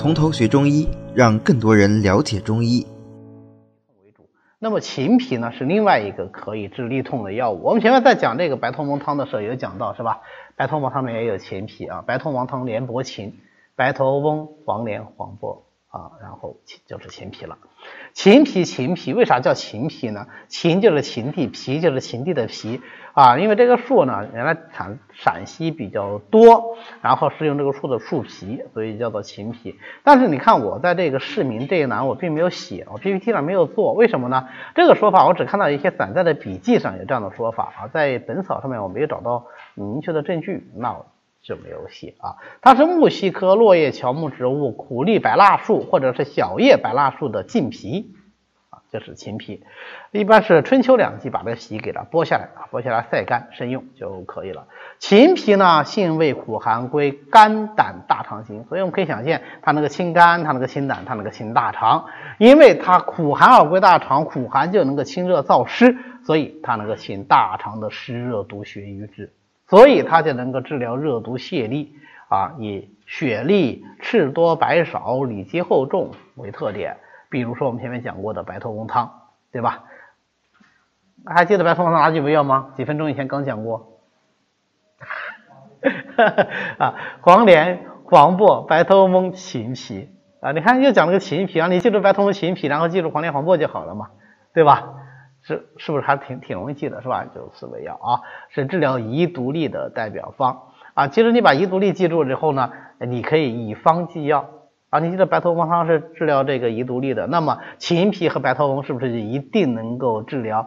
从头学中医，让更多人了解中医。为主。那么秦皮呢，是另外一个可以治痢痛的药物。我们前面在讲这个白头翁汤的时候有讲到，是吧？白头翁汤里面也有秦皮啊，白头翁汤连柏芹，白头翁黄连黄柏啊，然后就是秦皮了。秦皮，秦皮，为啥叫秦皮呢？秦就是秦地，皮就是秦地的皮啊。因为这个树呢，原来产陕西比较多，然后是用这个树的树皮，所以叫做秦皮。但是你看我在这个市民这一栏我并没有写，我 PPT 上没有做，为什么呢？这个说法我只看到一些散在的笔记上有这样的说法啊，在本草上面我没有找到明确的证据，那就没有写啊。它是木犀科落叶乔木植物苦力白蜡树或者是小叶白蜡树的茎皮啊。就是秦皮，一般是春秋两季把这个皮给它剥下来啊，剥下来晒干生用就可以了。秦皮呢，性味苦寒，归肝胆大肠经，所以我们可以想见它那个清肝，它那个清胆，它那个清大肠，因为它苦寒而归大肠，苦寒就能够清热燥湿，所以它能够清大肠的湿热毒血瘀滞，所以它就能够治疗热毒泻痢啊，以血痢、赤多白少、里积厚重为特点。比如说我们前面讲过的白头翁汤，对吧？还记得白头翁汤哪几味药吗？几分钟以前刚讲过。啊，黄连、黄柏、白头翁、秦皮啊，你看又讲了个秦皮啊，你记住白头翁、秦皮，然后记住黄连、黄柏就好了嘛，对吧？是是不是还挺挺容易记的，是吧？就四味药啊，是治疗遗毒痢的代表方啊。其实你把遗毒痢记住了之后呢，你可以以方记药。啊，你记得白头翁汤是治疗这个遗毒痢的，那么秦皮和白头翁是不是就一定能够治疗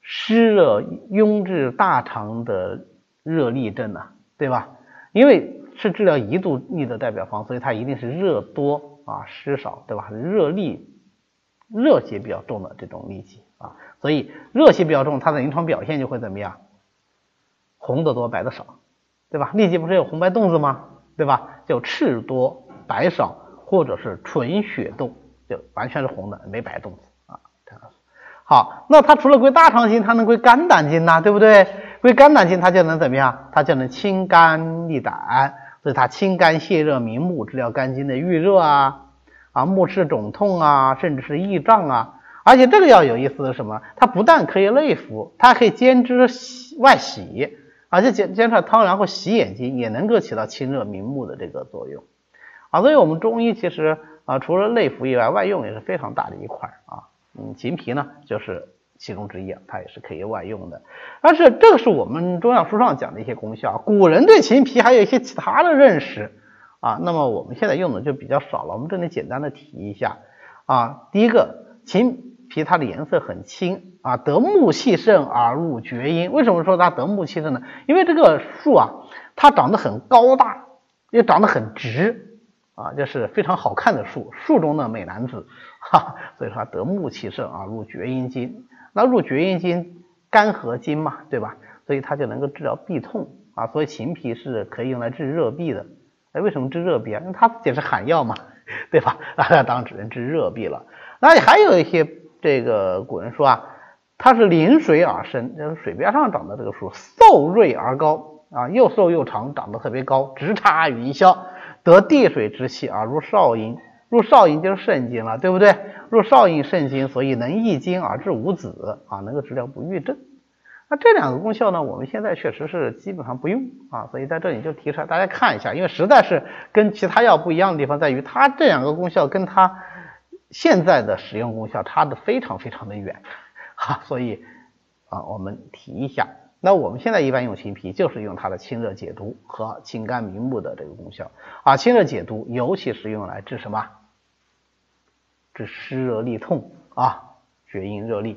湿热壅滞大肠的热痢症呢？对吧？因为是治疗遗毒痢的代表方，所以它一定是热多啊湿少，对吧？热痢热邪比较重的这种痢疾啊，所以热邪比较重，它的临床表现就会怎么样？红的多，白的少，对吧？痢疾不是有红白洞子吗？对吧？就赤多白少，或者是纯血洞，就完全是红的，没白洞子啊。好，那它除了归大肠经，它能归肝胆经呐，对不对？归肝胆经，它就能怎么样？它就能清肝利胆，所以它清肝泻热明目，治疗肝经的郁热啊啊目赤肿痛啊，甚至是翳胀啊。而且这个药有意思的是什么？它不但可以内服，它还可以兼之外洗。而且煎煎出来汤，然后洗眼睛，也能够起到清热明目的这个作用啊。所以，我们中医其实啊，除了内服以外，外用也是非常大的一块啊。嗯，秦皮呢，就是其中之一啊，它也是可以外用的。但是，这个是我们中药书上讲的一些功效，古人对秦皮还有一些其他的认识啊。那么，我们现在用的就比较少了。我们这里简单的提一下啊。第一个，秦。皮它的颜色很青啊，得木气盛而入厥阴。为什么说它得木气盛呢？因为这个树啊，它长得很高大，又长得很直啊，就是非常好看的树，树中的美男子哈。所以说它得木气盛而入厥阴经。那入厥阴经，肝和经嘛，对吧？所以它就能够治疗痹痛啊。所以秦皮是可以用来治热痹的。哎，为什么治热痹啊？因为它自己是寒药嘛，对吧？那当然只能治热痹了。那还有一些。这个古人说啊，它是临水而生，就是水边上长的这个树，瘦锐而高啊，又瘦又长，长得特别高，直插云霄，得地水之气而入少阴，入少阴就是肾经了，对不对？入少阴肾经，所以能益精而治五子啊，能够治疗不育症。那这两个功效呢，我们现在确实是基本上不用啊，所以在这里就提出来大家看一下，因为实在是跟其他药不一样的地方在于，它这两个功效跟它。现在的使用功效差的非常非常的远，哈，所以啊，我们提一下。那我们现在一般用秦皮，就是用它的清热解毒和清肝明目的这个功效啊。清热解毒，尤其是用来治什么？治湿热痢痛啊，厥阴热痢。